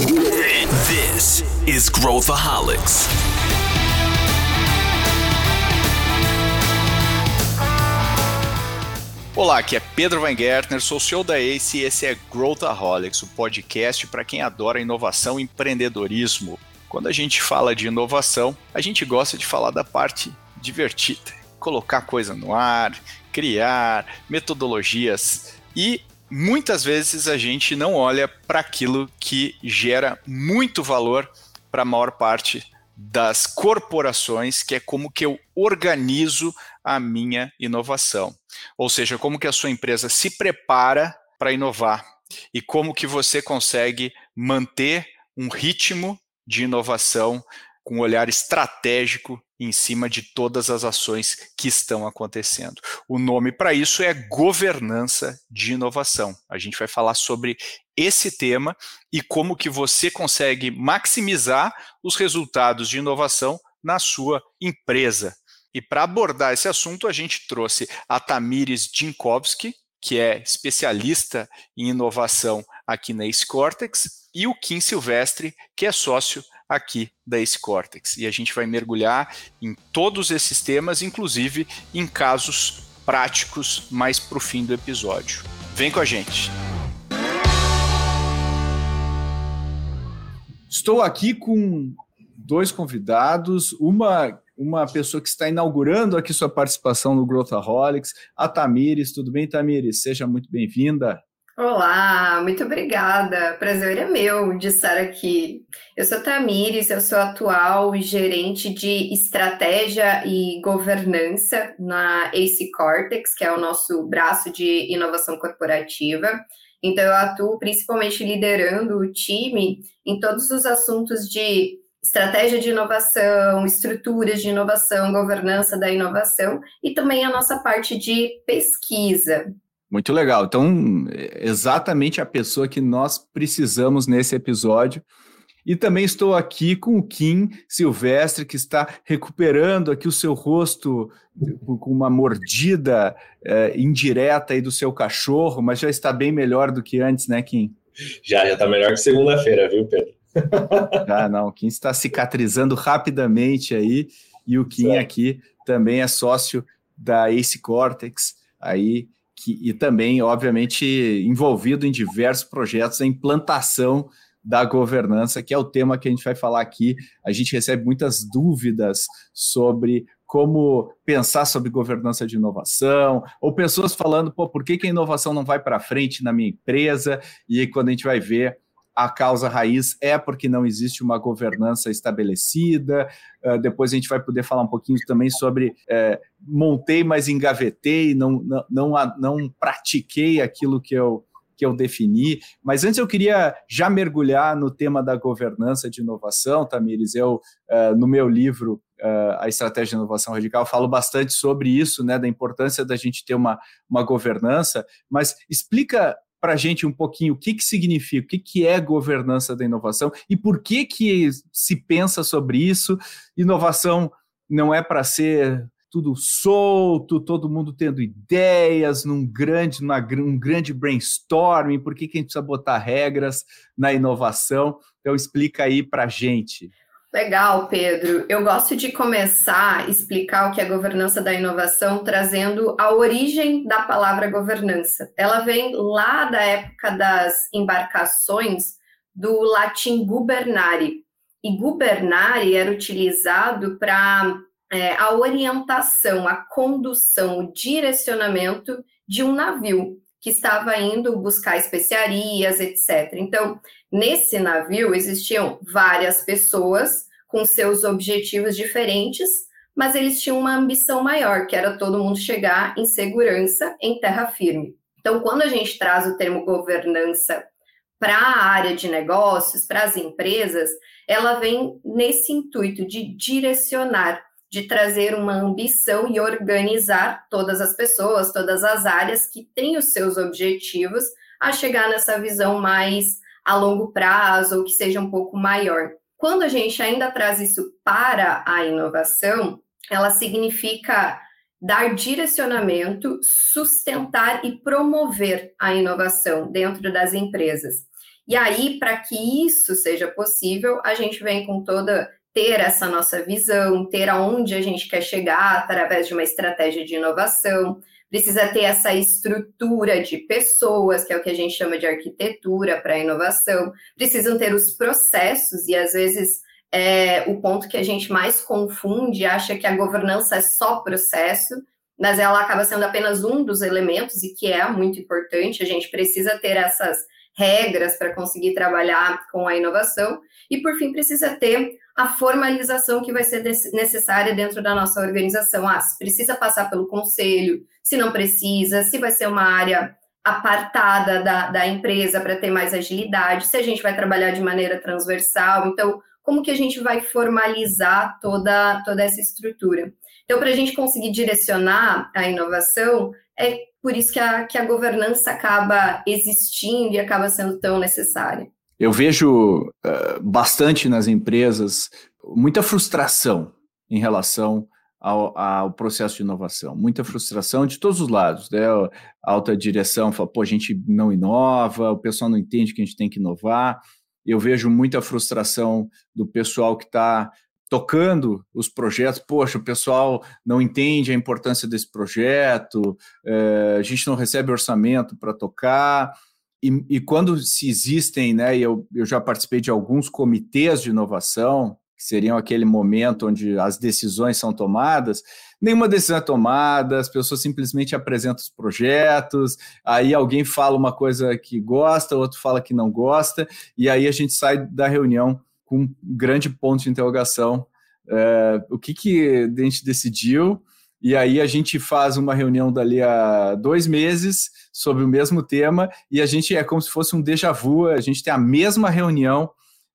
This is Growthaholics. Olá, aqui é Pedro Weingärtner, sou CEO da ACE e esse é Growthaholics, o podcast para quem adora inovação e empreendedorismo. Quando a gente fala de inovação, a gente gosta de falar da parte divertida, colocar coisa no ar, criar metodologias e muitas vezes a gente não olha para aquilo que gera muito valor para a maior parte das corporações, que é como que eu organizo a minha inovação. Ou seja, como que a sua empresa se prepara para inovar e como que você consegue manter um ritmo de inovação com um olhar estratégico em cima de todas as ações que estão acontecendo. O nome para isso é governança de inovação. A gente vai falar sobre esse tema e como que você consegue maximizar os resultados de inovação na sua empresa. E para abordar esse assunto, a gente trouxe a Tamires Dinkowski, que é especialista em inovação aqui na Ace Cortex, e o Kim Silvestre, que é sócio aqui da Ace Cortex. E a gente vai mergulhar em todos esses temas, inclusive em casos práticos mais para o fim do episódio. Vem com a gente! Estou aqui com dois convidados, uma uma pessoa que está inaugurando aqui sua participação no Growthaholics, a Tamires. Tudo bem, Tamires? Seja muito bem-vinda. Olá, muito obrigada. Prazer é meu de estar aqui. Eu sou Tamires, eu sou atual gerente de estratégia e governança na Ace Cortex, que é o nosso braço de inovação corporativa. Então, eu atuo principalmente liderando o time em todos os assuntos de estratégia de inovação, estruturas de inovação, governança da inovação e também a nossa parte de pesquisa. Muito legal. Então, exatamente a pessoa que nós precisamos nesse episódio. E também estou aqui com o Kim Silvestre, que está recuperando aqui o seu rosto com uma mordida é, indireta aí do seu cachorro, mas já está bem melhor do que antes, né, Kim? Já, já está melhor que segunda-feira, viu, Pedro? ah, não, o Kim está cicatrizando rapidamente aí, e o Kim certo. aqui também é sócio da Ace Cortex, aí que, e também, obviamente, envolvido em diversos projetos, a implantação da governança, que é o tema que a gente vai falar aqui. A gente recebe muitas dúvidas sobre como pensar sobre governança de inovação, ou pessoas falando, pô, por que, que a inovação não vai para frente na minha empresa? E quando a gente vai ver, a causa raiz é porque não existe uma governança estabelecida. Uh, depois a gente vai poder falar um pouquinho também sobre uh, montei, mas engavetei, não, não, não, não pratiquei aquilo que eu, que eu defini. Mas antes eu queria já mergulhar no tema da governança de inovação, Tamires. Eu, uh, no meu livro, uh, A Estratégia de Inovação Radical, falo bastante sobre isso, né, da importância da gente ter uma, uma governança. Mas explica para a gente um pouquinho o que, que significa, o que, que é governança da inovação e por que, que se pensa sobre isso. Inovação não é para ser tudo solto, todo mundo tendo ideias num grande, numa, um grande brainstorming, por que, que a gente precisa botar regras na inovação? Então explica aí para a gente. Legal, Pedro. Eu gosto de começar a explicar o que é governança da inovação, trazendo a origem da palavra governança. Ela vem lá da época das embarcações do latim gubernare. E gubernare era utilizado para é, a orientação, a condução, o direcionamento de um navio que estava indo buscar especiarias, etc. Então, nesse navio existiam várias pessoas com seus objetivos diferentes, mas eles tinham uma ambição maior, que era todo mundo chegar em segurança em terra firme. Então, quando a gente traz o termo governança para a área de negócios, para as empresas, ela vem nesse intuito de direcionar de trazer uma ambição e organizar todas as pessoas, todas as áreas que têm os seus objetivos a chegar nessa visão mais a longo prazo ou que seja um pouco maior. Quando a gente ainda traz isso para a inovação, ela significa dar direcionamento, sustentar e promover a inovação dentro das empresas. E aí, para que isso seja possível, a gente vem com toda ter essa nossa visão, ter aonde a gente quer chegar através de uma estratégia de inovação, precisa ter essa estrutura de pessoas, que é o que a gente chama de arquitetura para inovação, precisam ter os processos, e às vezes é, o ponto que a gente mais confunde, acha que a governança é só processo, mas ela acaba sendo apenas um dos elementos, e que é muito importante, a gente precisa ter essas regras para conseguir trabalhar com a inovação, e por fim precisa ter a formalização que vai ser necessária dentro da nossa organização. Ah, se precisa passar pelo conselho, se não precisa, se vai ser uma área apartada da, da empresa para ter mais agilidade, se a gente vai trabalhar de maneira transversal. Então, como que a gente vai formalizar toda, toda essa estrutura? Então, para a gente conseguir direcionar a inovação, é por isso que a, que a governança acaba existindo e acaba sendo tão necessária. Eu vejo uh, bastante nas empresas muita frustração em relação ao, ao, processo de inovação, muita frustração de todos os lados. Né? A alta direção fala, pô, a gente não inova, o pessoal não entende que a gente tem que inovar. Eu vejo muita frustração do pessoal que está tocando os projetos, poxa, o pessoal não entende a importância desse projeto, é, a gente não recebe orçamento para tocar. E, e, quando se existem, né, eu, eu já participei de alguns comitês de inovação, que seriam aquele momento onde as decisões são tomadas, nenhuma decisão é tomada, as pessoas simplesmente apresentam os projetos, aí alguém fala uma coisa que gosta, outro fala que não gosta, e aí a gente sai da reunião com um grande ponto de interrogação. É, o que, que a gente decidiu? E aí a gente faz uma reunião dali a dois meses sobre o mesmo tema, e a gente é como se fosse um déjà vu, a gente tem a mesma reunião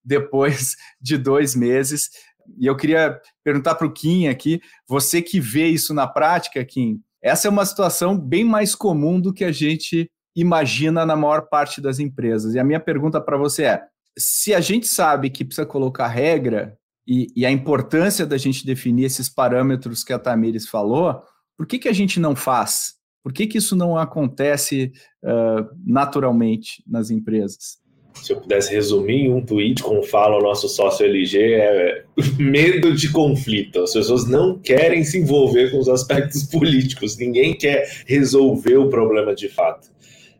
depois de dois meses. E eu queria perguntar para o Kim aqui, você que vê isso na prática, Kim, essa é uma situação bem mais comum do que a gente imagina na maior parte das empresas. E a minha pergunta para você é: se a gente sabe que precisa colocar regra e, e, a importância da gente definir esses parâmetros que a Tamires falou, por que, que a gente não faz? Por que, que isso não acontece uh, naturalmente nas empresas? Se eu pudesse resumir em um tweet, como fala o nosso sócio LG, é medo de conflito. As pessoas não querem se envolver com os aspectos políticos, ninguém quer resolver o problema de fato.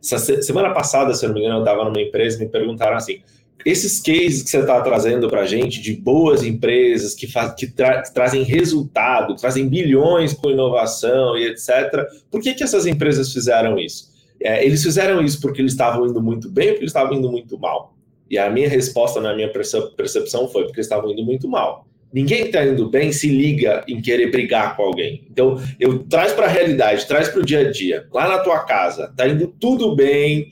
Semana passada, se eu não me engano, eu estava numa empresa e me perguntaram assim: esses cases que você está trazendo para a gente de boas empresas que, faz, que, tra que, trazem resultado, que trazem bilhões com inovação e etc., por que, que essas empresas fizeram isso? É, eles fizeram isso porque eles estavam indo muito bem ou porque eles estavam indo muito mal? E a minha resposta, na minha percepção, foi porque eles estavam indo muito mal. Ninguém que está indo bem se liga em querer brigar com alguém. Então, eu traz para a realidade, traz para o dia a dia. Lá na tua casa, tá indo tudo bem,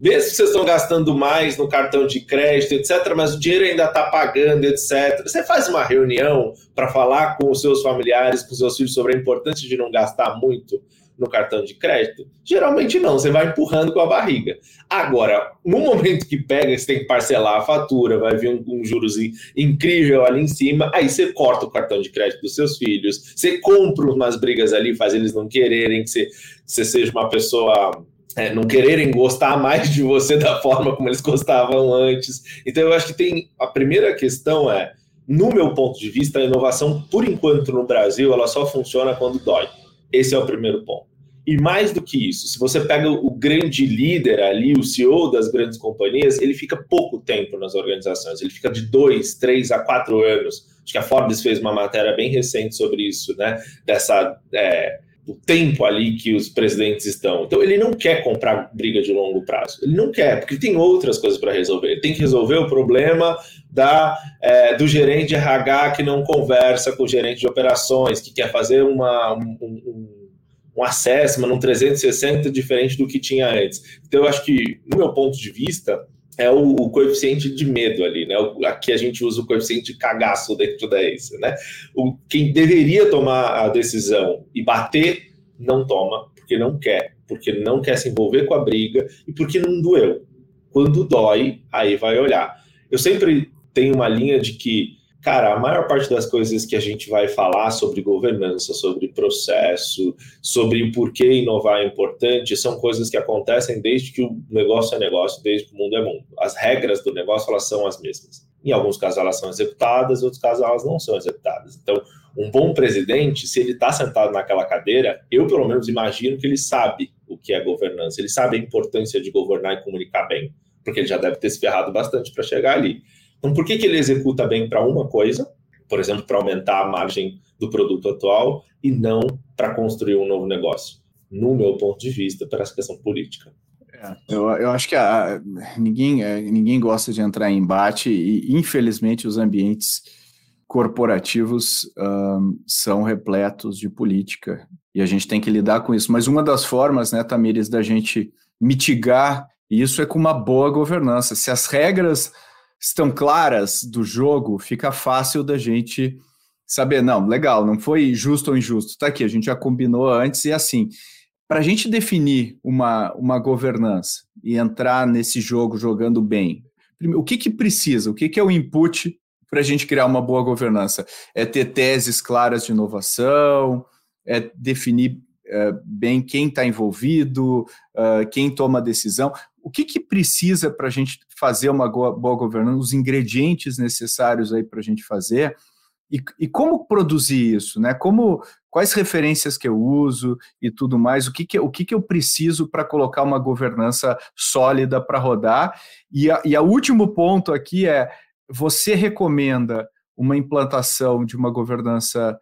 mesmo que vocês estão gastando mais no cartão de crédito, etc., mas o dinheiro ainda está pagando, etc. Você faz uma reunião para falar com os seus familiares, com os seus filhos sobre a importância de não gastar muito no cartão de crédito? Geralmente não, você vai empurrando com a barriga. Agora, no momento que pega, você tem que parcelar a fatura, vai vir um, um juros incrível ali em cima, aí você corta o cartão de crédito dos seus filhos, você compra umas brigas ali, faz eles não quererem que você, que você seja uma pessoa é, não quererem gostar mais de você da forma como eles gostavam antes. Então, eu acho que tem. A primeira questão é, no meu ponto de vista, a inovação, por enquanto no Brasil, ela só funciona quando dói. Esse é o primeiro ponto. E mais do que isso, se você pega o grande líder ali, o CEO das grandes companhias, ele fica pouco tempo nas organizações, ele fica de dois, três a quatro anos. Acho que a Forbes fez uma matéria bem recente sobre isso, né? Dessa. É, o tempo ali que os presidentes estão. Então ele não quer comprar briga de longo prazo. Ele não quer, porque tem outras coisas para resolver. Ele tem que resolver o problema da, é, do gerente de RH que não conversa com o gerente de operações, que quer fazer uma, um, um, um assessment, um 360 diferente do que tinha antes. Então eu acho que, no meu ponto de vista, é o, o, coeficiente de medo ali, né? Aqui a gente usa o coeficiente de cagaço dentro da ACE, né? O, quem deveria tomar a decisão e bater, não toma, porque não quer, porque não quer se envolver com a briga e porque não doeu. Quando dói, aí vai olhar. Eu sempre tenho uma linha de que Cara, a maior parte das coisas que a gente vai falar sobre governança, sobre processo, sobre o porquê inovar é importante, são coisas que acontecem desde que o negócio é negócio, desde que o mundo é mundo. As regras do negócio, elas são as mesmas. Em alguns casos elas são executadas, em outros casos elas não são executadas. Então, um bom presidente, se ele está sentado naquela cadeira, eu pelo menos imagino que ele sabe o que é governança, ele sabe a importância de governar e comunicar bem, porque ele já deve ter se ferrado bastante para chegar ali. Então, por que, que ele executa bem para uma coisa, por exemplo, para aumentar a margem do produto atual, e não para construir um novo negócio? No meu ponto de vista, para essa questão política. É, eu, eu, acho que a, ninguém, é, ninguém gosta de entrar em embate, e infelizmente os ambientes corporativos um, são repletos de política e a gente tem que lidar com isso. Mas uma das formas, né, Tamires, da gente mitigar isso é com uma boa governança. Se as regras estão claras do jogo, fica fácil da gente saber, não, legal, não foi justo ou injusto, tá aqui, a gente já combinou antes e assim. Para a gente definir uma, uma governança e entrar nesse jogo jogando bem, o que, que precisa? O que, que é o input para a gente criar uma boa governança? É ter teses claras de inovação, é definir é, bem quem está envolvido, uh, quem toma a decisão. O que, que precisa para a gente fazer uma boa governança, os ingredientes necessários aí para a gente fazer? E, e, como produzir isso, né? Como, quais referências que eu uso e tudo mais? O que, que, o que, que eu preciso para colocar uma governança sólida para rodar? E, a, e último ponto aqui é: você recomenda uma implantação de uma governança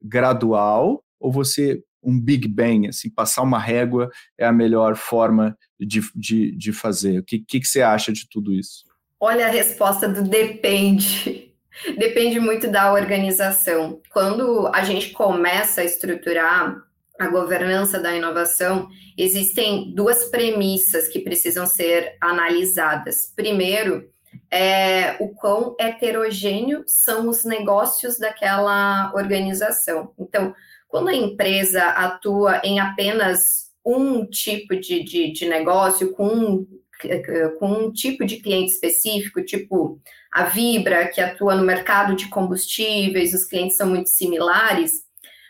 gradual ou você um Big Bang, assim, passar uma régua é a melhor forma de, de, de fazer? O que, que, que você acha de tudo isso? Olha a resposta do depende. Depende muito da organização. Quando a gente começa a estruturar a governança da inovação, existem duas premissas que precisam ser analisadas. Primeiro, é o quão heterogêneo são os negócios daquela organização. Então, quando a empresa atua em apenas um tipo de, de, de negócio, com um, com um tipo de cliente específico, tipo a Vibra, que atua no mercado de combustíveis, os clientes são muito similares,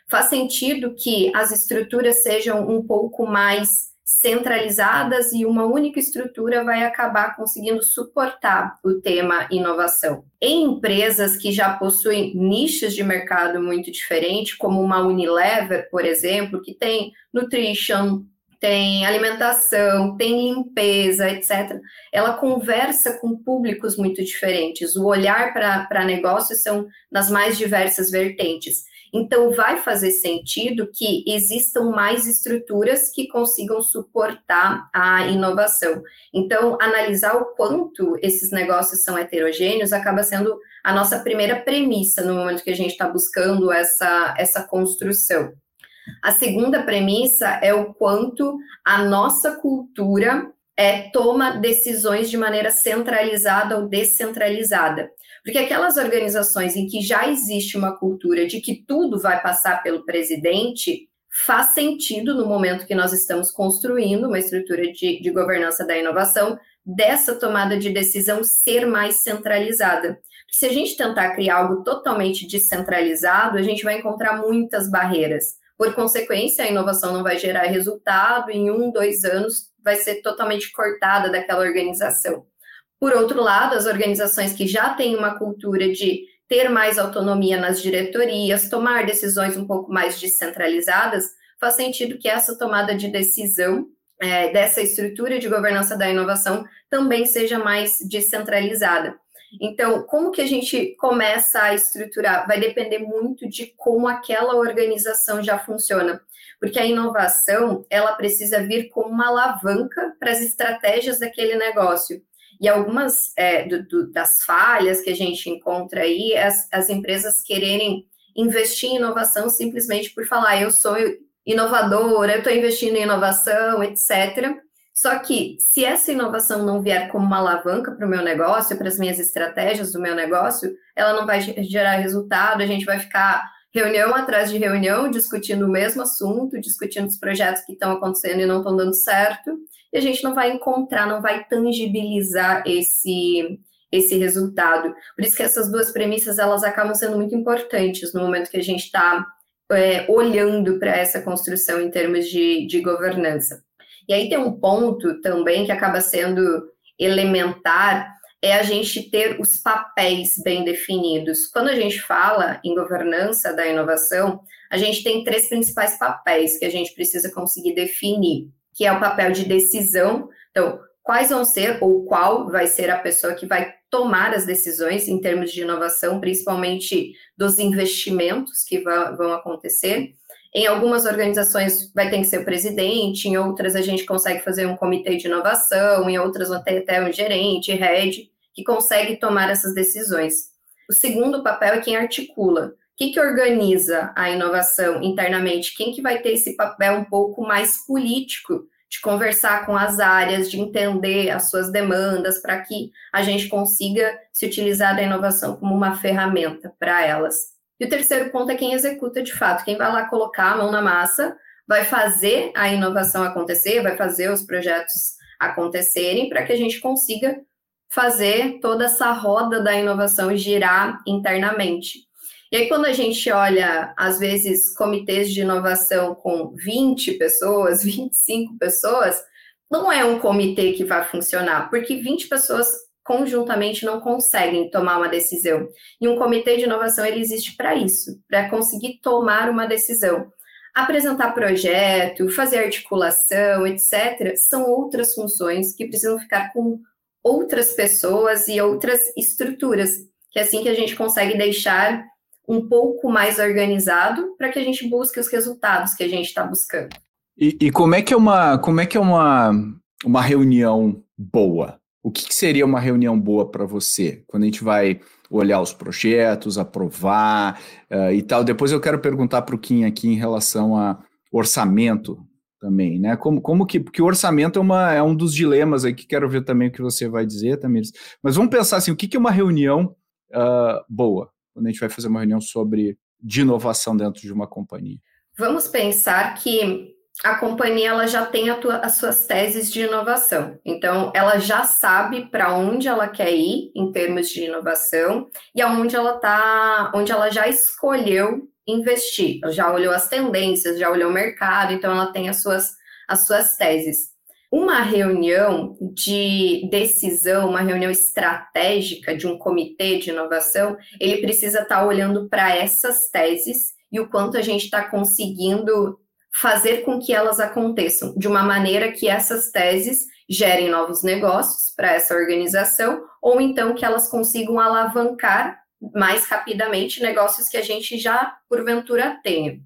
faz sentido que as estruturas sejam um pouco mais centralizadas e uma única estrutura vai acabar conseguindo suportar o tema inovação. Em empresas que já possuem nichos de mercado muito diferentes, como uma Unilever, por exemplo, que tem nutrition, tem alimentação, tem limpeza, etc. Ela conversa com públicos muito diferentes. O olhar para negócios são nas mais diversas vertentes. Então, vai fazer sentido que existam mais estruturas que consigam suportar a inovação. Então, analisar o quanto esses negócios são heterogêneos acaba sendo a nossa primeira premissa no momento que a gente está buscando essa, essa construção. A segunda premissa é o quanto a nossa cultura é, toma decisões de maneira centralizada ou descentralizada. Porque aquelas organizações em que já existe uma cultura de que tudo vai passar pelo presidente, faz sentido no momento que nós estamos construindo uma estrutura de, de governança da inovação, dessa tomada de decisão ser mais centralizada. Se a gente tentar criar algo totalmente descentralizado, a gente vai encontrar muitas barreiras. Por consequência, a inovação não vai gerar resultado, em um, dois anos vai ser totalmente cortada daquela organização. Por outro lado, as organizações que já têm uma cultura de ter mais autonomia nas diretorias, tomar decisões um pouco mais descentralizadas, faz sentido que essa tomada de decisão é, dessa estrutura de governança da inovação também seja mais descentralizada. Então, como que a gente começa a estruturar? Vai depender muito de como aquela organização já funciona, porque a inovação ela precisa vir como uma alavanca para as estratégias daquele negócio. E algumas é, do, do, das falhas que a gente encontra aí, as, as empresas quererem investir em inovação simplesmente por falar, eu sou inovadora, eu estou investindo em inovação, etc. Só que, se essa inovação não vier como uma alavanca para o meu negócio, para as minhas estratégias do meu negócio, ela não vai gerar resultado, a gente vai ficar reunião atrás de reunião, discutindo o mesmo assunto, discutindo os projetos que estão acontecendo e não estão dando certo, e a gente não vai encontrar, não vai tangibilizar esse, esse resultado. Por isso que essas duas premissas elas acabam sendo muito importantes no momento que a gente está é, olhando para essa construção em termos de, de governança. E aí tem um ponto também que acaba sendo elementar, é a gente ter os papéis bem definidos. Quando a gente fala em governança da inovação, a gente tem três principais papéis que a gente precisa conseguir definir, que é o papel de decisão. Então, quais vão ser ou qual vai ser a pessoa que vai tomar as decisões em termos de inovação, principalmente dos investimentos que vão acontecer. Em algumas organizações vai ter que ser o presidente, em outras a gente consegue fazer um comitê de inovação, em outras vai ter até um gerente, head, que consegue tomar essas decisões. O segundo papel é quem articula. Quem que organiza a inovação internamente? Quem que vai ter esse papel um pouco mais político de conversar com as áreas, de entender as suas demandas, para que a gente consiga se utilizar da inovação como uma ferramenta para elas. E o terceiro ponto é quem executa de fato, quem vai lá colocar a mão na massa, vai fazer a inovação acontecer, vai fazer os projetos acontecerem para que a gente consiga fazer toda essa roda da inovação girar internamente. E aí, quando a gente olha, às vezes, comitês de inovação com 20 pessoas, 25 pessoas, não é um comitê que vai funcionar, porque 20 pessoas conjuntamente não conseguem tomar uma decisão. E um comitê de inovação ele existe para isso, para conseguir tomar uma decisão. Apresentar projeto, fazer articulação, etc., são outras funções que precisam ficar com outras pessoas e outras estruturas, que é assim que a gente consegue deixar um pouco mais organizado para que a gente busque os resultados que a gente está buscando. E, e, como é que é uma como é que é uma, uma reunião boa? O que, que seria uma reunião boa para você quando a gente vai olhar os projetos, aprovar uh, e tal? Depois eu quero perguntar para o Kim aqui em relação a orçamento também, né? Como, como que porque o orçamento é, uma, é um dos dilemas aí que quero ver também o que você vai dizer, Tamires. Mas vamos pensar assim, o que, que é uma reunião uh, boa? quando a gente vai fazer uma reunião sobre de inovação dentro de uma companhia? Vamos pensar que a companhia ela já tem tua, as suas teses de inovação. Então, ela já sabe para onde ela quer ir em termos de inovação e aonde ela tá, onde ela já escolheu investir. Ela já olhou as tendências, já olhou o mercado, então ela tem as suas, as suas teses. Uma reunião de decisão, uma reunião estratégica de um comitê de inovação, ele precisa estar tá olhando para essas teses e o quanto a gente está conseguindo fazer com que elas aconteçam de uma maneira que essas teses gerem novos negócios para essa organização ou então que elas consigam alavancar mais rapidamente negócios que a gente já porventura tenha.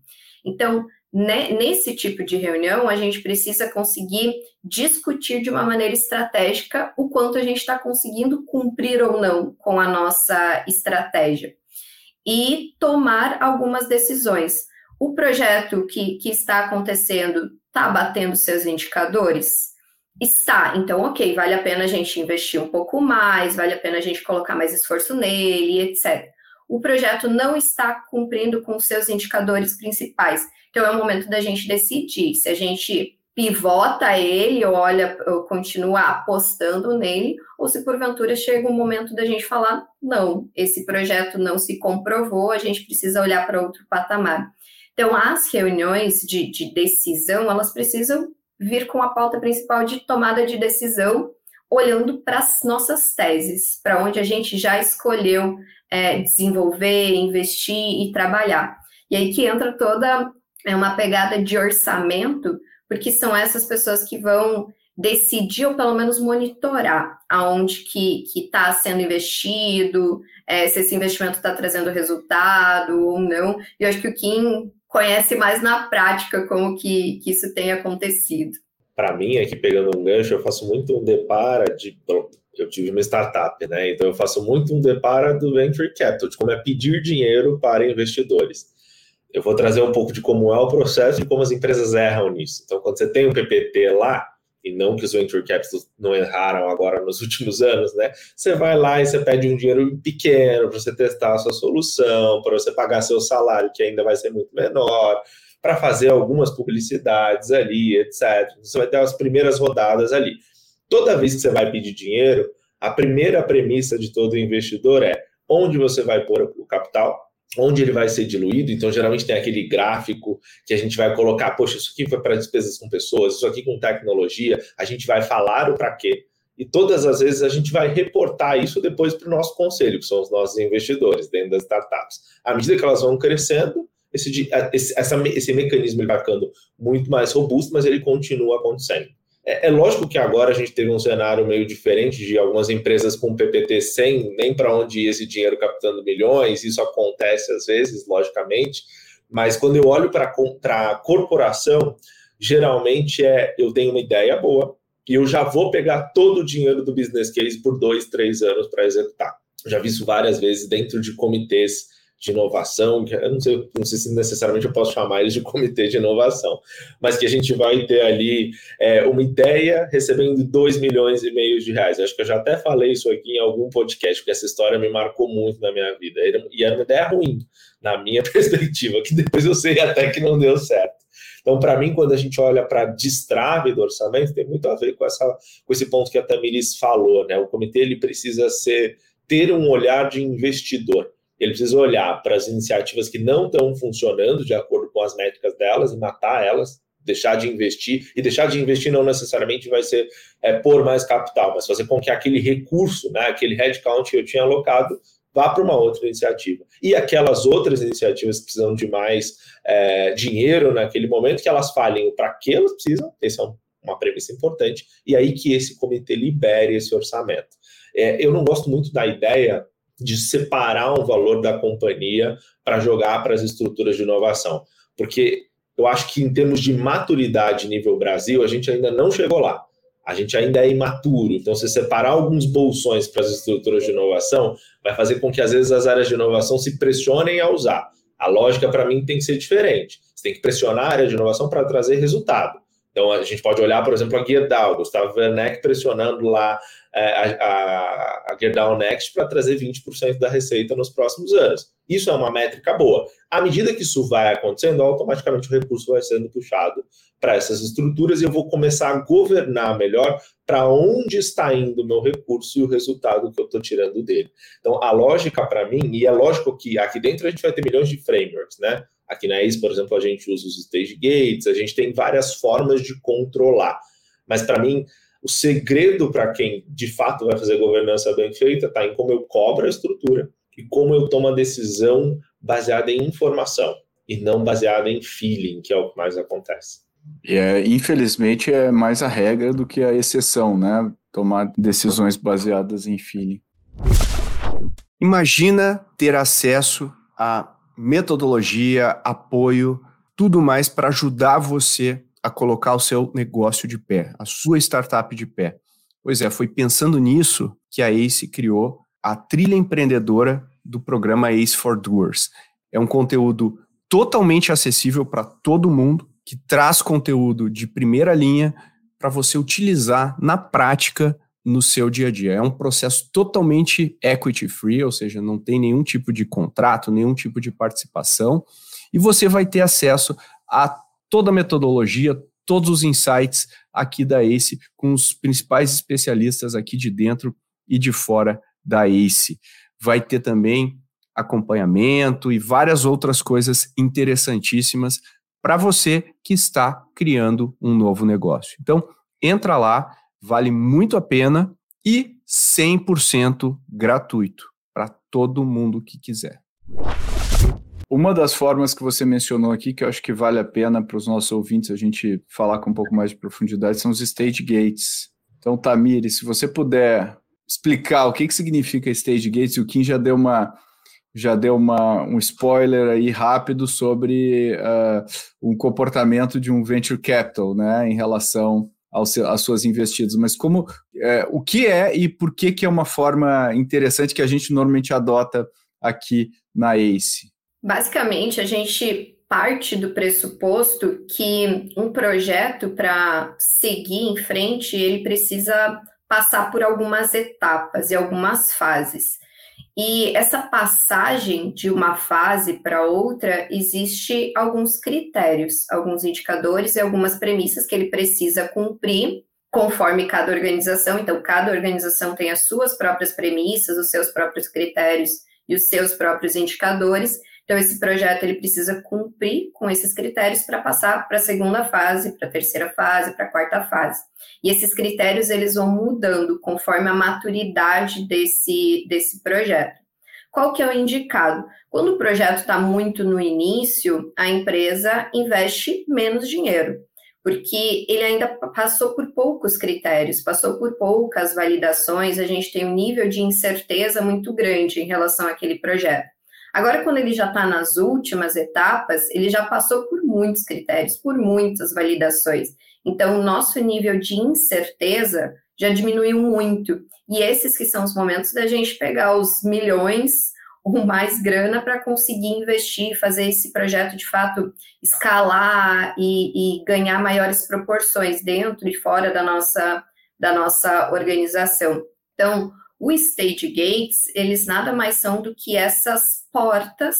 Então, né, nesse tipo de reunião, a gente precisa conseguir discutir de uma maneira estratégica o quanto a gente está conseguindo cumprir ou não com a nossa estratégia e tomar algumas decisões. O projeto que, que está acontecendo está batendo seus indicadores? Está, então, ok, vale a pena a gente investir um pouco mais, vale a pena a gente colocar mais esforço nele, etc. O projeto não está cumprindo com seus indicadores principais então é o momento da gente decidir se a gente pivota ele, ou olha, ou continua apostando nele, ou se porventura chega um momento da gente falar, não, esse projeto não se comprovou, a gente precisa olhar para outro patamar. Então, as reuniões de, de decisão, elas precisam vir com a pauta principal de tomada de decisão, olhando para as nossas teses, para onde a gente já escolheu é, desenvolver, investir e trabalhar. E aí que entra toda é uma pegada de orçamento, porque são essas pessoas que vão decidir ou pelo menos monitorar aonde que está sendo investido, é, se esse investimento está trazendo resultado ou não. E eu acho que o Kim conhece mais na prática como que, que isso tem acontecido. Para mim, aqui pegando um gancho, eu faço muito um depara de. Eu tive uma startup, né? Então eu faço muito um depara do venture capital, de como é pedir dinheiro para investidores eu vou trazer um pouco de como é o processo e como as empresas erram nisso. Então, quando você tem um PPT lá, e não que os venture capitals não erraram agora nos últimos anos, né? Você vai lá e você pede um dinheiro pequeno para você testar a sua solução, para você pagar seu salário, que ainda vai ser muito menor, para fazer algumas publicidades ali, etc. Você vai ter as primeiras rodadas ali. Toda vez que você vai pedir dinheiro, A primeira premissa de todo investidor é onde você vai pôr o capital, onde ele vai ser diluído. Então, geralmente tem aquele gráfico que a gente vai colocar, poxa, isso aqui foi para despesas com pessoas, isso aqui com tecnologia, a gente vai falar o para quê. E todas as vezes a gente vai reportar isso depois para o nosso conselho, que são os nossos investidores dentro das startups. À medida que elas vão crescendo, esse, esse, essa, esse mecanismo ele vai ficando muito mais robusto, mas ele continua acontecendo. É, é, lógico que agora a gente teve um cenário meio diferente de algumas empresas com PPT sem nem para onde ia esse dinheiro captando milhões, isso acontece às vezes, logicamente, mas quando eu olho para a corporação, geralmente é eu tenho uma ideia boa e eu já vou pegar todo o dinheiro do business case por dois, três anos para executar. Já vi isso várias vezes dentro de comitês de inovação, que eu não sei, não sei se necessariamente eu posso chamar eles de comitê de inovação, mas que a gente vai ter ali é, uma ideia recebendo 2 milhões e meio de reais. Acho que eu já até falei isso aqui em algum podcast, porque essa história me marcou muito na minha vida. E era uma ideia ruim, na minha perspectiva, que depois eu sei até que não deu certo. Então, para mim, quando a gente olha para destrave do orçamento, tem muito a ver com, essa, com esse ponto que a Tamiris falou, né? O comitê ele precisa ser ter um olhar de investidor ele precisa olhar para as iniciativas que não estão funcionando de acordo com as métricas delas e matar elas, deixar de investir. E deixar de investir não necessariamente vai ser é, por mais capital, mas fazer com que aquele recurso, né, aquele headcount que eu tinha alocado, vá para uma outra iniciativa. E aquelas outras iniciativas que precisam de mais é, dinheiro naquele momento, que elas falhem para que elas precisam, essa é uma premissa importante, e aí que esse comitê libere esse orçamento. É, eu não gosto muito da ideia de separar um valor da companhia para jogar para as estruturas de inovação. Porque eu acho que em termos de maturidade nível Brasil, a gente ainda não chegou lá. A gente ainda é imaturo. Então, se separar alguns bolsões para as estruturas de inovação, vai fazer com que às vezes as áreas de inovação se pressionem a usar. A lógica para mim tem que ser diferente. Você tem que pressionar a área de inovação para trazer resultado. Então, a gente pode olhar, por exemplo, a Gerdau, Gustavo Werneck pressionando lá a, a, a Next para trazer 20% da receita nos próximos anos. Isso é uma métrica boa. À medida que isso vai acontecendo, automaticamente o recurso vai sendo puxado para essas estruturas e eu vou começar a governar melhor para onde está indo o meu recurso e o resultado que eu estou tirando dele. Então, a lógica para mim, e é lógico que aqui dentro a gente vai ter milhões de frameworks, né? Aqui na IS, por exemplo, a gente usa os stage gates, a gente tem várias formas de controlar. Mas para mim, o segredo para quem de fato vai fazer governança bem feita está em como eu cobro a estrutura e como eu tomo a decisão baseada em informação e não baseada em feeling, que é o que mais acontece. E é, infelizmente é mais a regra do que a exceção, né? Tomar decisões baseadas em feeling. Imagina ter acesso a metodologia, apoio, tudo mais para ajudar você a colocar o seu negócio de pé, a sua startup de pé. Pois é, foi pensando nisso que a ACE criou a trilha empreendedora do programa ACE for Doers. É um conteúdo totalmente acessível para todo mundo, que traz conteúdo de primeira linha para você utilizar na prática no seu dia a dia. É um processo totalmente equity free, ou seja, não tem nenhum tipo de contrato, nenhum tipo de participação, e você vai ter acesso a toda a metodologia, todos os insights aqui da ACE, com os principais especialistas aqui de dentro e de fora da ACE. Vai ter também acompanhamento e várias outras coisas interessantíssimas para você que está criando um novo negócio. Então, entra lá, vale muito a pena e 100% gratuito para todo mundo que quiser. Uma das formas que você mencionou aqui, que eu acho que vale a pena para os nossos ouvintes a gente falar com um pouco mais de profundidade, são os stage gates. Então, Tamir, se você puder explicar o que, que significa stage gates, o Kim já deu uma já deu uma, um spoiler aí rápido sobre uh, um comportamento de um venture capital, né, em relação às suas investidas, mas como é, o que é e por que, que é uma forma interessante que a gente normalmente adota aqui na ACE? Basicamente, a gente parte do pressuposto que um projeto, para seguir em frente, ele precisa passar por algumas etapas e algumas fases. E essa passagem de uma fase para outra, existe alguns critérios, alguns indicadores e algumas premissas que ele precisa cumprir conforme cada organização. Então, cada organização tem as suas próprias premissas, os seus próprios critérios e os seus próprios indicadores. Então, esse projeto ele precisa cumprir com esses critérios para passar para a segunda fase, para a terceira fase, para a quarta fase. E esses critérios eles vão mudando conforme a maturidade desse, desse projeto. Qual que é o indicado? Quando o projeto está muito no início, a empresa investe menos dinheiro porque ele ainda passou por poucos critérios, passou por poucas validações, a gente tem um nível de incerteza muito grande em relação àquele projeto. Agora, quando ele já está nas últimas etapas, ele já passou por muitos critérios, por muitas validações. Então, o nosso nível de incerteza já diminuiu muito. E esses que são os momentos da gente pegar os milhões ou mais grana para conseguir investir, fazer esse projeto de fato escalar e, e, ganhar maiores proporções dentro e fora da nossa, da nossa organização. Então, o stage gates, eles nada mais são do que essas portas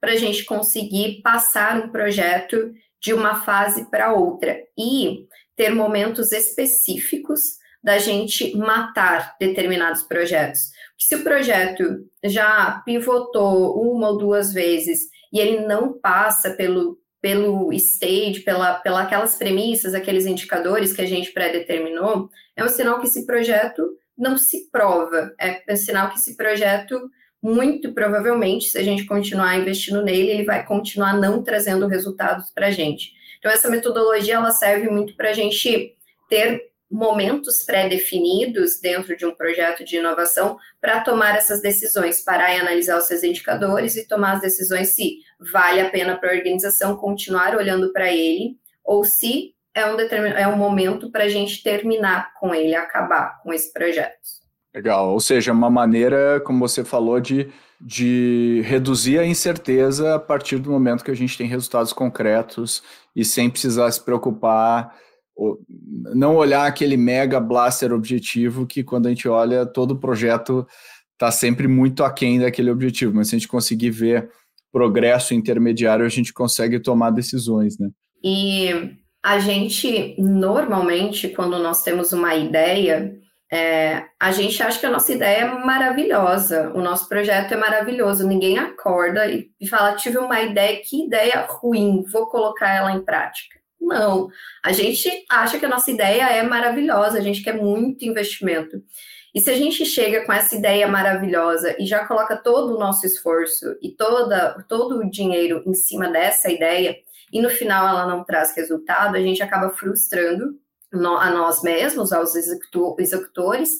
para a gente conseguir passar um projeto de uma fase para outra e ter momentos específicos da gente matar determinados projetos. Se o projeto já pivotou uma ou duas vezes e ele não passa pelo, pelo stage, pela, pela aquelas premissas, aqueles indicadores que a gente pré-determinou, é um sinal que esse projeto não se prova. É um sinal que esse projeto, muito provavelmente, se a gente continuar investindo nele, ele vai continuar não trazendo resultados para a gente. Então, essa metodologia ela serve muito para a gente ter momentos pré-definidos dentro de um projeto de inovação para tomar essas decisões, parar e analisar os seus indicadores e tomar as decisões se vale a pena para a organização continuar olhando para ele ou se é um, é um momento para a gente terminar com ele, acabar com esse projeto. Legal, ou seja, uma maneira, como você falou, de, de reduzir a incerteza a partir do momento que a gente tem resultados concretos e sem precisar se preocupar não olhar aquele mega blaster objetivo que quando a gente olha todo o projeto está sempre muito aquém daquele objetivo, mas se a gente conseguir ver progresso intermediário, a gente consegue tomar decisões, né? E a gente, normalmente, quando nós temos uma ideia, é, a gente acha que a nossa ideia é maravilhosa, o nosso projeto é maravilhoso, ninguém acorda e, e fala, tive uma ideia, que ideia ruim, vou colocar ela em prática. Não, a gente acha que a nossa ideia é maravilhosa, a gente quer muito investimento. E se a gente chega com essa ideia maravilhosa e já coloca todo o nosso esforço e toda, todo o dinheiro em cima dessa ideia, e no final ela não traz resultado, a gente acaba frustrando a nós mesmos, aos executores,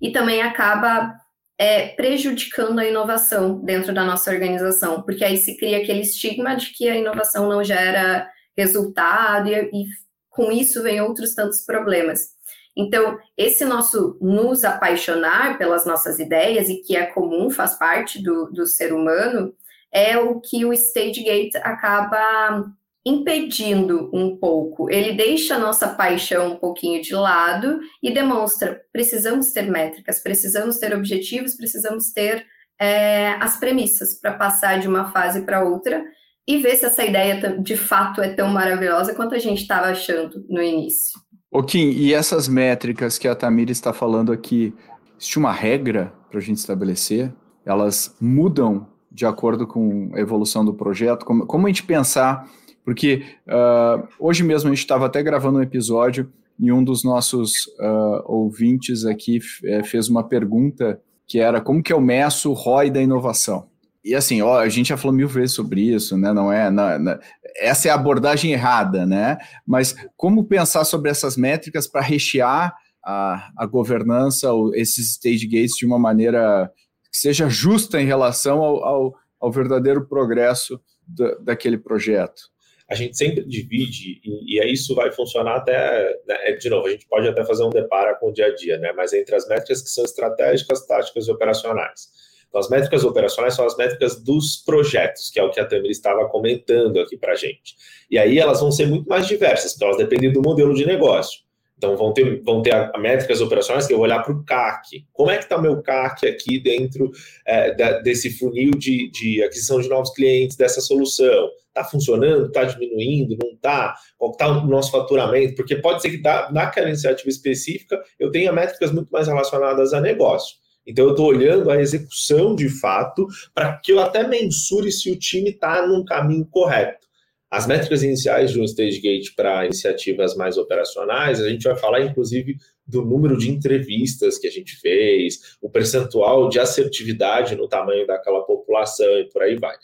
e também acaba é, prejudicando a inovação dentro da nossa organização, porque aí se cria aquele estigma de que a inovação não gera resultado, e, e com isso vem outros tantos problemas. Então, esse nosso nos apaixonar pelas nossas ideias, e que é comum, faz parte do, do ser humano, é o que o stage gate acaba impedindo um pouco. Ele deixa a nossa paixão um pouquinho de lado e demonstra: precisamos ter métricas, precisamos ter objetivos, precisamos ter é, as premissas para passar de uma fase para outra e ver se essa ideia de fato é tão maravilhosa quanto a gente estava achando no início. O Kim, e essas métricas que a Tamira está falando aqui, existe uma regra para a gente estabelecer? Elas mudam de acordo com a evolução do projeto? Como, como a gente pensar? Porque uh, hoje mesmo a gente estava até gravando um episódio e um dos nossos uh, ouvintes aqui eh, fez uma pergunta que era como que eu meço o ROI da inovação? E assim, ó, a gente já falou mil vezes sobre isso, né? Não é, não, não, essa é a abordagem errada, né? Mas como pensar sobre essas métricas para rechear a, a governança, esses stage gates de uma maneira que seja justa em relação ao, ao, ao verdadeiro progresso da, daquele projeto? A gente sempre divide, e, e isso vai funcionar até, né, de novo, a gente pode até fazer um depara com o dia a dia, né, mas entre as métricas que são estratégicas, táticas e operacionais. Então, as métricas operacionais são as métricas dos projetos, que é o que a Tamir estava comentando aqui para a gente. E aí elas vão ser muito mais diversas, porque elas dependem do modelo de negócio. Então, vão ter, vão ter métricas operacionais que eu vou olhar para o CAC. Como é que está o meu CAC aqui dentro é, da, desse funil de, de aquisição de novos clientes, dessa solução? Está funcionando, está diminuindo, não está, qual está o nosso faturamento, porque pode ser que tá, naquela iniciativa específica eu tenha métricas muito mais relacionadas a negócio. Então, eu estou olhando a execução de fato para que eu até mensure se o time está num caminho correto. As métricas iniciais de um stage gate para iniciativas mais operacionais, a gente vai falar, inclusive, do número de entrevistas que a gente fez, o percentual de assertividade no tamanho daquela população e por aí vai.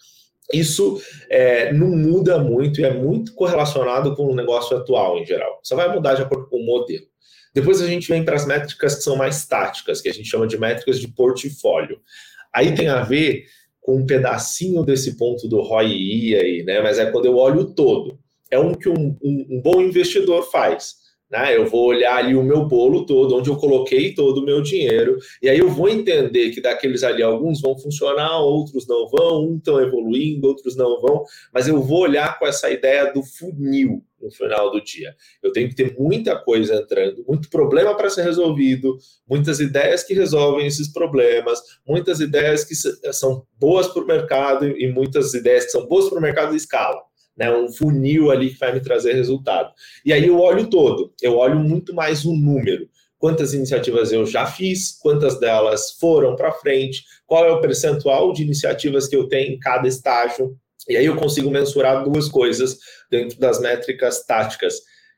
Isso é, não muda muito e é muito correlacionado com o negócio atual em geral. Só vai mudar de acordo com o modelo. Depois a gente vem para as métricas que são mais táticas, que a gente chama de métricas de portfólio. Aí tem a ver com um pedacinho desse ponto do ROI aí, né? Mas é quando eu olho o todo. É um que um, um, um bom investidor faz. Né? Eu vou olhar ali o meu bolo todo, onde eu coloquei todo o meu dinheiro, e aí eu vou entender que daqueles ali alguns vão funcionar, outros não vão, um estão evoluindo, outros não vão, mas eu vou olhar com essa ideia do funil no final do dia. Eu tenho que ter muita coisa entrando, muito problema para ser resolvido, muitas ideias que resolvem esses problemas, muitas ideias que são boas para o mercado e muitas ideias que são boas para o mercado de escala né, um funil ali que vai me trazer resultado. E aí eu olho todo, eu olho muito mais o número. Quantas iniciativas eu já fiz, quantas delas foram para frente, qual é o percentual de iniciativas que eu tenho em cada estágio. E aí eu consigo mensurar duas coisas dentro das métricas táticas,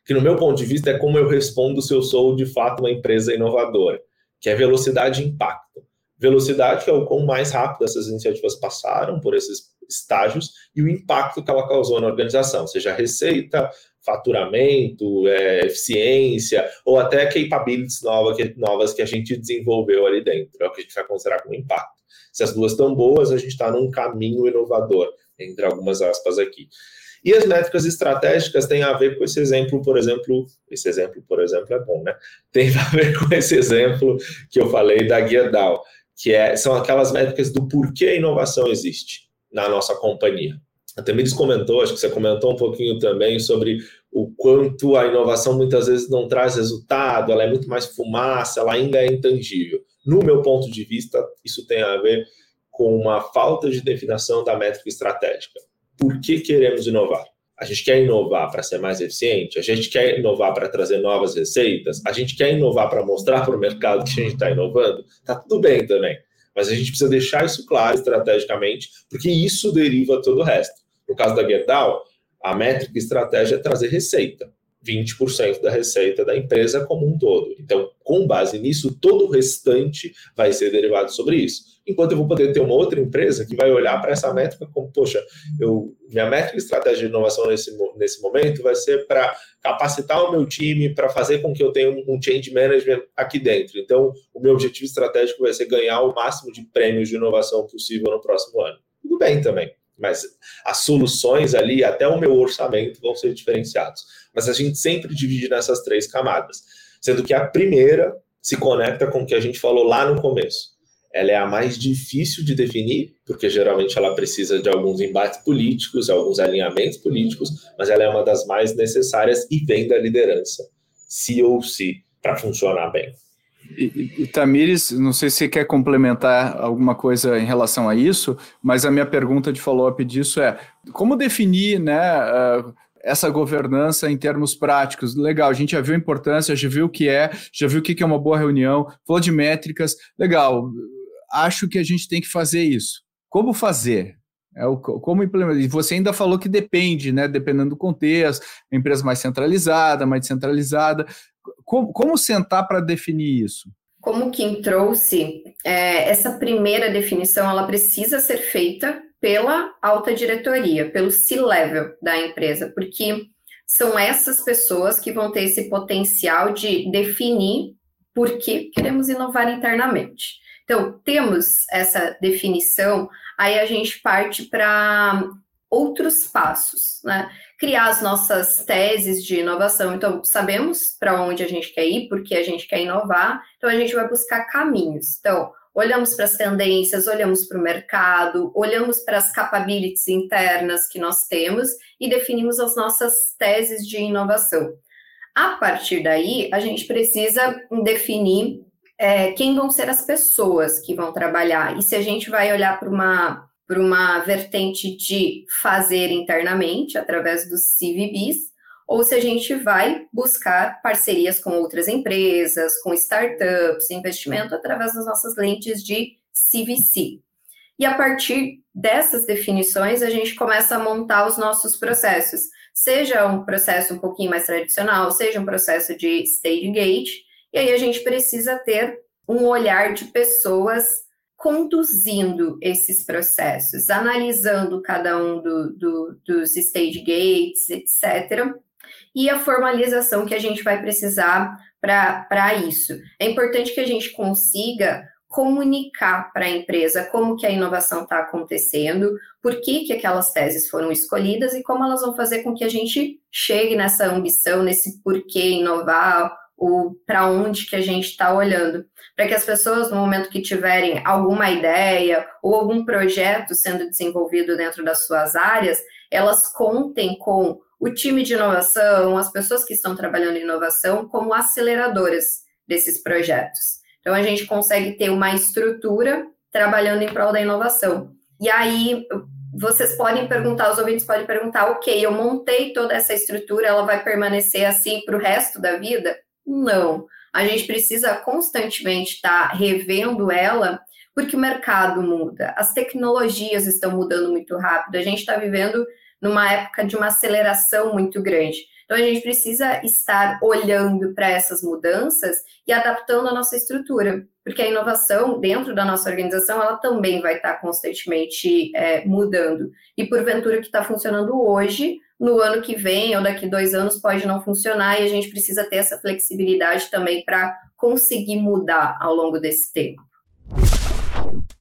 que no meu ponto de vista é como eu respondo se eu sou de fato uma empresa inovadora, que é velocidade e impacto. Velocidade, que é o quão mais rápido essas iniciativas passaram por esses estágios e o impacto que ela causou na organização, seja receita, faturamento, é, eficiência ou até capabilities novas que, novas que a gente desenvolveu ali dentro. É o que a gente vai considerar como impacto. Se as duas estão boas, a gente está num caminho inovador, entre algumas aspas aqui. E as métricas estratégicas têm a ver com esse exemplo, por exemplo, esse exemplo, por exemplo, é bom, né? Tem a ver com esse exemplo que eu falei da guia DAO, que é, são aquelas métricas do porquê a inovação existe na nossa companhia. A Temiris comentou, acho que você comentou um pouquinho também sobre o quanto a inovação muitas vezes não traz resultado, ela é muito mais fumaça, ela ainda é intangível. No meu ponto de vista, isso tem a ver com uma falta de definição da métrica estratégica. Por que queremos inovar? A gente quer inovar para ser mais eficiente, a gente quer inovar para trazer novas receitas, a gente quer inovar para mostrar para o mercado que a gente está inovando. Tá tudo bem também. Mas a gente precisa deixar isso claro estrategicamente, porque isso deriva todo o resto. No caso da Gerdau, a métrica estratégia é trazer receita. 20% da receita da empresa como um todo. Então, com base nisso, todo o restante vai ser derivado sobre isso. Enquanto eu vou poder ter uma outra empresa que vai olhar para essa métrica como, poxa, eu, minha métrica estratégia de inovação nesse, nesse momento vai ser para capacitar o meu time, para fazer com que eu tenha um change management aqui dentro. Então, o meu objetivo estratégico vai ser ganhar o máximo de prêmios de inovação possível no próximo ano. Tudo bem também mas as soluções ali, até o meu orçamento, vão ser diferenciados. Mas a gente sempre divide nessas três camadas, sendo que a primeira se conecta com o que a gente falou lá no começo. Ela é a mais difícil de definir, porque geralmente ela precisa de alguns embates políticos, alguns alinhamentos políticos, mas ela é uma das mais necessárias e vem da liderança, se ou se, para funcionar bem. E, e, Tamires, não sei se você quer complementar alguma coisa em relação a isso, mas a minha pergunta de follow-up disso é como definir né, uh, essa governança em termos práticos? Legal, a gente já viu a importância, já viu o que é, já viu o que é uma boa reunião, falou de métricas, legal, acho que a gente tem que fazer isso. Como fazer? É o, como implementar? E você ainda falou que depende, né? Dependendo do contexto, empresa mais centralizada, mais descentralizada. Como, como sentar para definir isso? Como Kim trouxe, é, essa primeira definição ela precisa ser feita pela alta diretoria, pelo C-level da empresa, porque são essas pessoas que vão ter esse potencial de definir por que queremos inovar internamente. Então, temos essa definição, aí a gente parte para outros passos, né? Criar as nossas teses de inovação. Então, sabemos para onde a gente quer ir, porque a gente quer inovar, então a gente vai buscar caminhos. Então, olhamos para as tendências, olhamos para o mercado, olhamos para as capabilities internas que nós temos e definimos as nossas teses de inovação. A partir daí, a gente precisa definir é, quem vão ser as pessoas que vão trabalhar. E se a gente vai olhar para uma por uma vertente de fazer internamente, através dos CVBs, ou se a gente vai buscar parcerias com outras empresas, com startups, investimento através das nossas lentes de CVC. E a partir dessas definições, a gente começa a montar os nossos processos, seja um processo um pouquinho mais tradicional, seja um processo de stage gate, e aí a gente precisa ter um olhar de pessoas conduzindo esses processos, analisando cada um do, do, dos stage gates, etc., e a formalização que a gente vai precisar para isso. É importante que a gente consiga comunicar para a empresa como que a inovação está acontecendo, por que, que aquelas teses foram escolhidas e como elas vão fazer com que a gente chegue nessa ambição, nesse porquê inovar, para onde que a gente está olhando, para que as pessoas, no momento que tiverem alguma ideia ou algum projeto sendo desenvolvido dentro das suas áreas, elas contem com o time de inovação, as pessoas que estão trabalhando em inovação, como aceleradoras desses projetos. Então, a gente consegue ter uma estrutura trabalhando em prol da inovação. E aí, vocês podem perguntar, os ouvintes podem perguntar, ok, eu montei toda essa estrutura, ela vai permanecer assim para o resto da vida? Não. A gente precisa constantemente estar tá revendo ela, porque o mercado muda, as tecnologias estão mudando muito rápido, a gente está vivendo numa época de uma aceleração muito grande. Então, a gente precisa estar olhando para essas mudanças e adaptando a nossa estrutura, porque a inovação dentro da nossa organização, ela também vai estar constantemente é, mudando. E porventura que está funcionando hoje, no ano que vem ou daqui dois anos pode não funcionar e a gente precisa ter essa flexibilidade também para conseguir mudar ao longo desse tempo.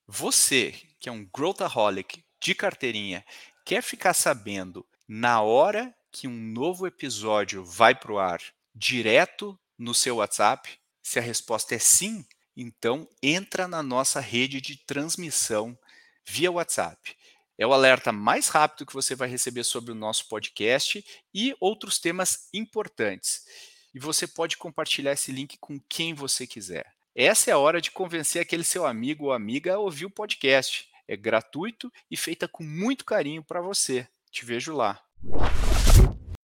Você, que é um growthaholic de carteirinha, quer ficar sabendo na hora que um novo episódio vai para o ar direto no seu WhatsApp? Se a resposta é sim, então entra na nossa rede de transmissão via WhatsApp. É o alerta mais rápido que você vai receber sobre o nosso podcast e outros temas importantes. E você pode compartilhar esse link com quem você quiser. Essa é a hora de convencer aquele seu amigo ou amiga a ouvir o podcast. É gratuito e feita com muito carinho para você. Te vejo lá.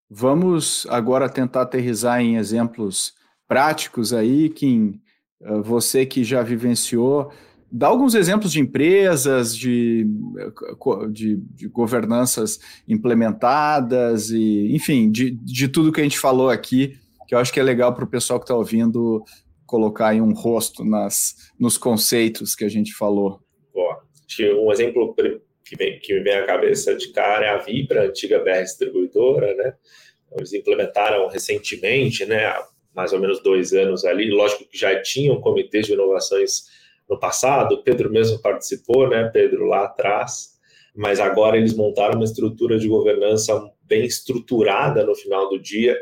Vamos agora tentar aterrizar em exemplos práticos aí, Kim, eh, você que já vivenciou, dá alguns exemplos de empresas, de, de, de governanças implementadas, e enfim, de, de tudo que a gente falou aqui, que eu acho que é legal para o pessoal que está ouvindo colocar aí um rosto nas, nos conceitos que a gente falou. Boa. Um exemplo que, vem, que me vem à cabeça de cara é a Vibra, antiga BR distribuidora, né? Eles implementaram recentemente, né, há mais ou menos dois anos ali, lógico que já tinham comitês de inovações no passado, o Pedro mesmo participou, né, Pedro, lá atrás, mas agora eles montaram uma estrutura de governança bem estruturada no final do dia,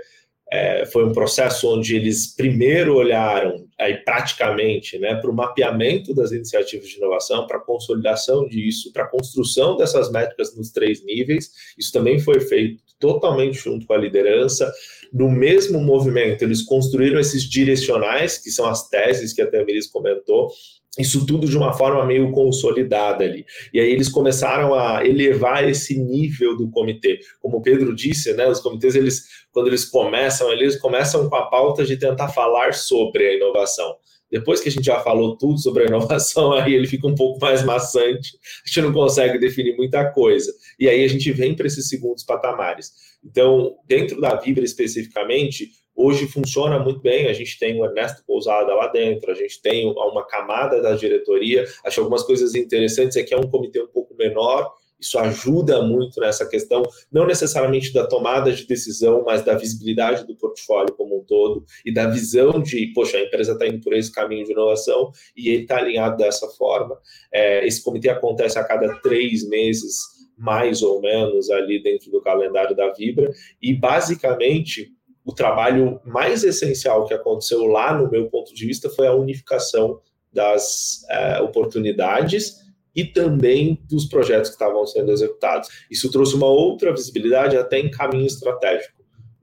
é, foi um processo onde eles primeiro olharam aí praticamente né, para o mapeamento das iniciativas de inovação, para a consolidação disso, para a construção dessas métricas nos três níveis. Isso também foi feito totalmente junto com a liderança. No mesmo movimento, eles construíram esses direcionais, que são as teses que a Tamiris comentou, isso tudo de uma forma meio consolidada ali. E aí eles começaram a elevar esse nível do comitê. Como o Pedro disse, né, os comitês, eles, quando eles começam, eles começam com a pauta de tentar falar sobre a inovação. Depois que a gente já falou tudo sobre a inovação, aí ele fica um pouco mais maçante, a gente não consegue definir muita coisa. E aí a gente vem para esses segundos patamares. Então, dentro da Vibra especificamente, hoje funciona muito bem. A gente tem o Ernesto Pousada lá dentro, a gente tem uma camada da diretoria. Acho algumas coisas interessantes é que é um comitê um pouco menor. Isso ajuda muito nessa questão, não necessariamente da tomada de decisão, mas da visibilidade do portfólio como um todo e da visão de, poxa, a empresa está indo por esse caminho de inovação e ele está alinhado dessa forma. É, esse comitê acontece a cada três meses, mais ou menos, ali dentro do calendário da Vibra, e basicamente o trabalho mais essencial que aconteceu lá, no meu ponto de vista, foi a unificação das é, oportunidades e também dos projetos que estavam sendo executados. Isso trouxe uma outra visibilidade até em caminho estratégico.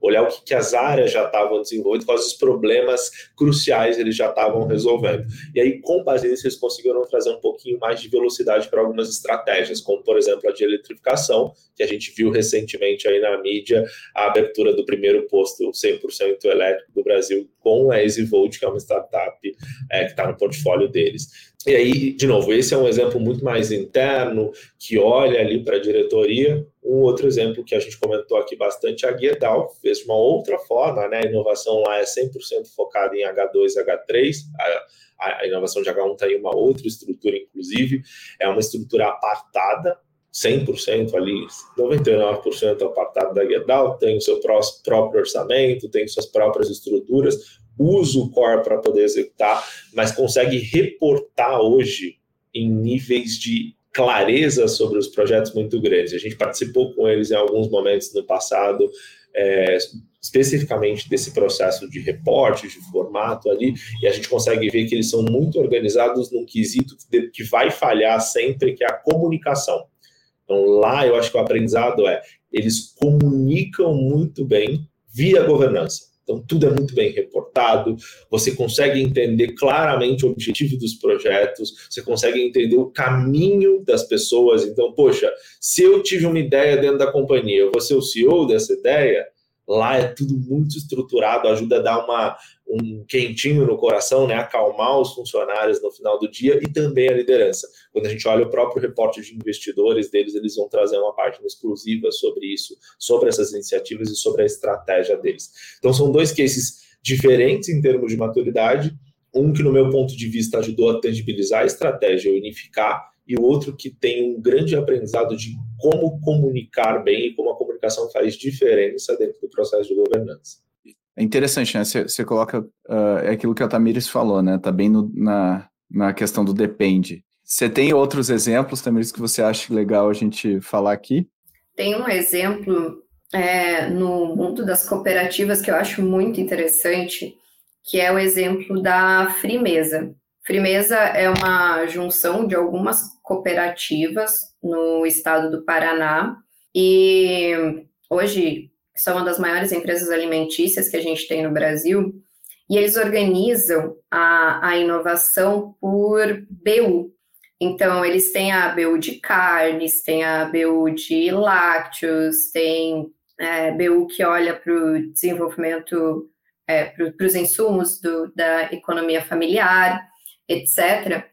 Olhar o que, que as áreas já estavam desenvolvendo, quais os problemas cruciais eles já estavam resolvendo. E aí, com base nisso, eles conseguiram trazer um pouquinho mais de velocidade para algumas estratégias, como, por exemplo, a de eletrificação, que a gente viu recentemente aí na mídia, a abertura do primeiro posto 100% elétrico do Brasil com a EasyVolt, que é uma startup é, que está no portfólio deles. E aí, de novo, esse é um exemplo muito mais interno, que olha ali para a diretoria. Um outro exemplo que a gente comentou aqui bastante, a Guedal fez de uma outra forma, né? A inovação lá é 100% focada em H2 e H3. A, a inovação de H1 está em uma outra estrutura, inclusive. É uma estrutura apartada, 100% ali, 99% apartado da Guedal, tem o seu próprio orçamento, tem suas próprias estruturas, usa o core para poder executar, mas consegue reportar hoje em níveis de clareza sobre os projetos muito grandes. A gente participou com eles em alguns momentos no passado, é, especificamente desse processo de reporte, de formato ali, e a gente consegue ver que eles são muito organizados num quesito que, vai falhar sempre, que é a comunicação. Então lá eu acho que o aprendizado é, eles comunicam muito bem via governança. Então, tudo é muito bem reportado, você consegue entender claramente o objetivo dos projetos, você consegue entender o caminho das pessoas. Então, poxa, se eu tive uma ideia dentro da companhia, eu vou ser o CEO dessa ideia, Lá é tudo muito estruturado, ajuda a dar uma, um quentinho no coração, né? acalmar os funcionários no final do dia e também a liderança. Quando a gente olha o próprio reporte de investidores deles, eles vão trazer uma página exclusiva sobre isso, sobre essas iniciativas e sobre a estratégia deles. Então, são dois cases diferentes em termos de maturidade. Um que, no meu ponto de vista, ajudou a tangibilizar a estratégia, unificar, e o outro que tem um grande aprendizado de como comunicar bem e como a comunicação faz diferença dentro do processo de governança. É interessante, né? Você, coloca uh, é aquilo que a Tamires falou, né? Tá bem no, na, na questão do depende. Você tem outros exemplos, Tamires, que você acha legal a gente falar aqui? Tem um exemplo é, no mundo das cooperativas que eu acho muito interessante, que é o exemplo da Frimeza. Frimeza é uma junção de algumas cooperativas no estado do Paraná e hoje são uma das maiores empresas alimentícias que a gente tem no Brasil e eles organizam a, a inovação por BU. Então, eles têm a BU de carnes, tem a BU de lácteos, tem é, BU que olha para o desenvolvimento, é, para os insumos do, da economia familiar etc.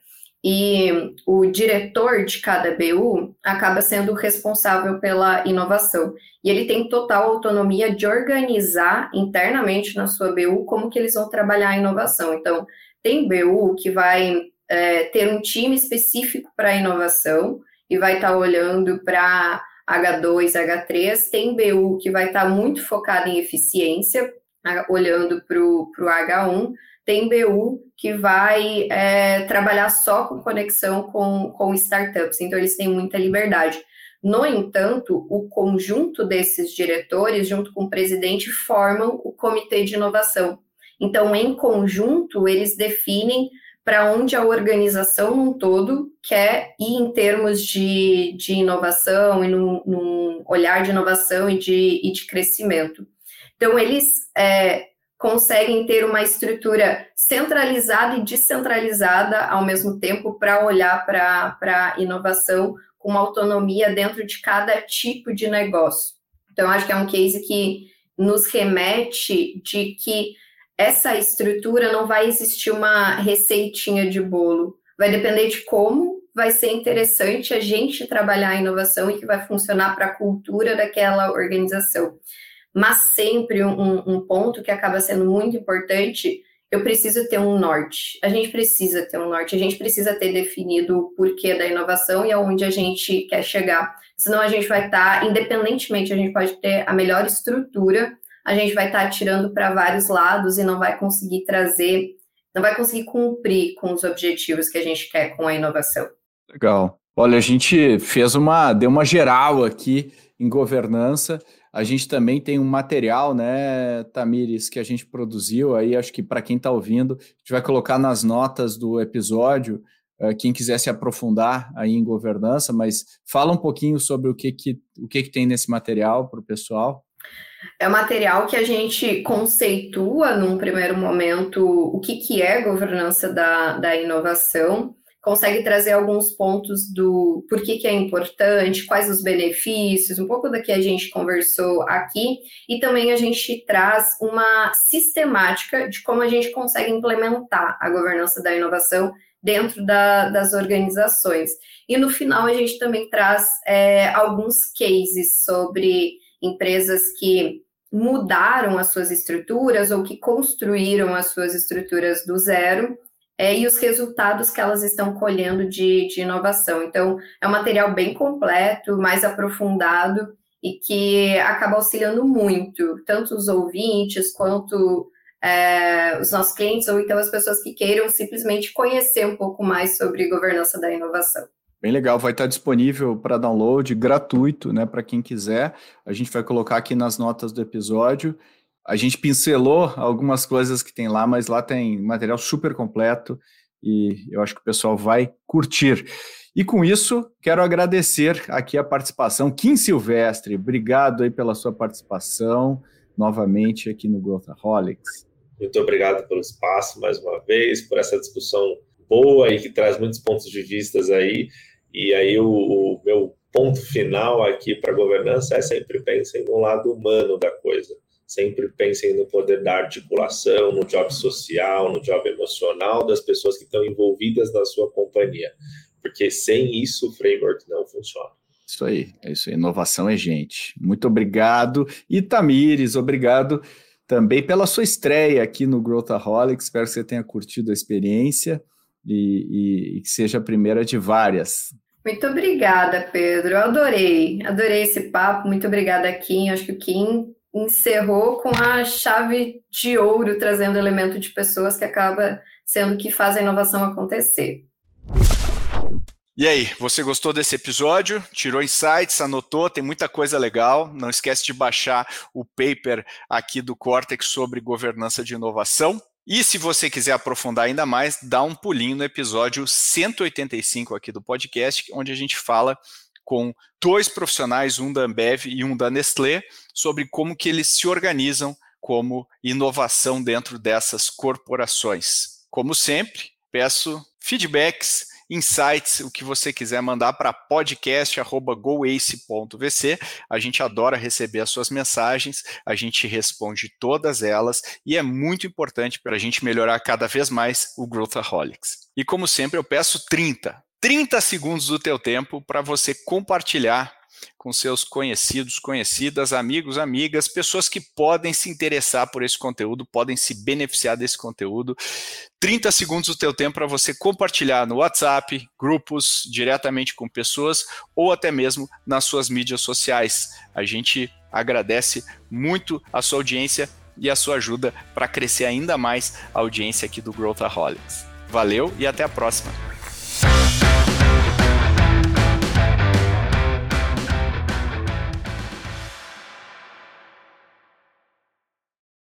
E o diretor de cada BU acaba sendo responsável pela inovação. E ele tem total autonomia de organizar internamente na sua BU como que eles vão trabalhar a inovação. Então, tem BU que vai é, ter um time específico para inovação e vai estar tá olhando para H2, H3. Tem BU que vai estar tá muito focado em eficiência, olhando para o H1 tem BU que vai é, trabalhar só com conexão com, com startups, então eles têm muita liberdade. No entanto, o conjunto desses diretores, junto com o presidente, formam o comitê de inovação. Então, em conjunto, eles definem para onde a organização num todo quer ir em termos de, de inovação e num, num olhar de inovação e de, e de crescimento. Então, eles é, conseguem ter uma estrutura centralizada e descentralizada ao mesmo tempo para olhar para a inovação com autonomia dentro de cada tipo de negócio. Então, acho que é um case que nos remete de que essa estrutura não vai existir uma receitinha de bolo. Vai depender de como vai ser interessante a gente trabalhar a inovação e que vai funcionar para a cultura daquela organização mas sempre um, um ponto que acaba sendo muito importante eu preciso ter um norte. A gente precisa ter um norte, a gente precisa ter definido o porquê da inovação e aonde a gente quer chegar. Senão a gente vai estar, tá, independentemente, a gente pode ter a melhor estrutura, a gente vai estar tá tirando para vários lados e não vai conseguir trazer, não vai conseguir cumprir com os objetivos que a gente quer com a inovação. Legal. Olha, a gente fez uma, deu uma geral aqui em governança. A gente também tem um material, né, Tamires, que a gente produziu aí, acho que para quem está ouvindo, a gente vai colocar nas notas do episódio, uh, quem quiser se aprofundar aí em governança, mas fala um pouquinho sobre o que, que, o que, que tem nesse material para o pessoal. É um material que a gente conceitua num primeiro momento o que, que é governança da, da inovação, consegue trazer alguns pontos do por que, que é importante, quais os benefícios, um pouco da que a gente conversou aqui, e também a gente traz uma sistemática de como a gente consegue implementar a governança da inovação dentro da, das organizações. E no final a gente também traz é, alguns cases sobre empresas que mudaram as suas estruturas ou que construíram as suas estruturas do zero é, e os resultados que elas estão colhendo de, de inovação. Então, é um material bem completo, mais aprofundado e que acaba auxiliando muito, tanto os ouvintes quanto é, os nossos clientes, ou então as pessoas que queiram simplesmente conhecer um pouco mais sobre governança da inovação. Bem legal, vai estar disponível para download, gratuito, né, para quem quiser. A gente vai colocar aqui nas notas do episódio. A gente pincelou algumas coisas que tem lá, mas lá tem material super completo e eu acho que o pessoal vai curtir. E com isso, quero agradecer aqui a participação. Kim Silvestre, obrigado aí pela sua participação novamente aqui no Growthaholics. Muito obrigado pelo espaço mais uma vez, por essa discussão boa e que traz muitos pontos de vistas aí. E aí o, o meu ponto final aqui para a governança é sempre pensem no lado humano da coisa. Sempre pensem no poder da articulação, no job social, no job emocional das pessoas que estão envolvidas na sua companhia. Porque sem isso o framework não funciona. Isso aí, é isso aí. Inovação é gente. Muito obrigado. E Tamires, obrigado também pela sua estreia aqui no Growthaholic. Espero que você tenha curtido a experiência e, e, e que seja a primeira de várias. Muito obrigada, Pedro. Eu adorei, adorei esse papo. Muito obrigada, Kim. Acho que o Kim encerrou com a chave de ouro, trazendo elemento de pessoas que acaba sendo que faz a inovação acontecer. E aí, você gostou desse episódio? Tirou insights, anotou, tem muita coisa legal. Não esquece de baixar o paper aqui do Cortex sobre governança de inovação. E se você quiser aprofundar ainda mais, dá um pulinho no episódio 185 aqui do podcast, onde a gente fala com dois profissionais, um da Ambev e um da Nestlé, sobre como que eles se organizam como inovação dentro dessas corporações. Como sempre, peço feedbacks insights, o que você quiser mandar para podcast@goace.vc. A gente adora receber as suas mensagens, a gente responde todas elas e é muito importante para a gente melhorar cada vez mais o Growthaholics. E como sempre, eu peço 30, 30 segundos do teu tempo para você compartilhar com seus conhecidos, conhecidas, amigos, amigas, pessoas que podem se interessar por esse conteúdo, podem se beneficiar desse conteúdo. 30 segundos do teu tempo para você compartilhar no WhatsApp, grupos, diretamente com pessoas ou até mesmo nas suas mídias sociais. A gente agradece muito a sua audiência e a sua ajuda para crescer ainda mais a audiência aqui do Growthaholics. Valeu e até a próxima.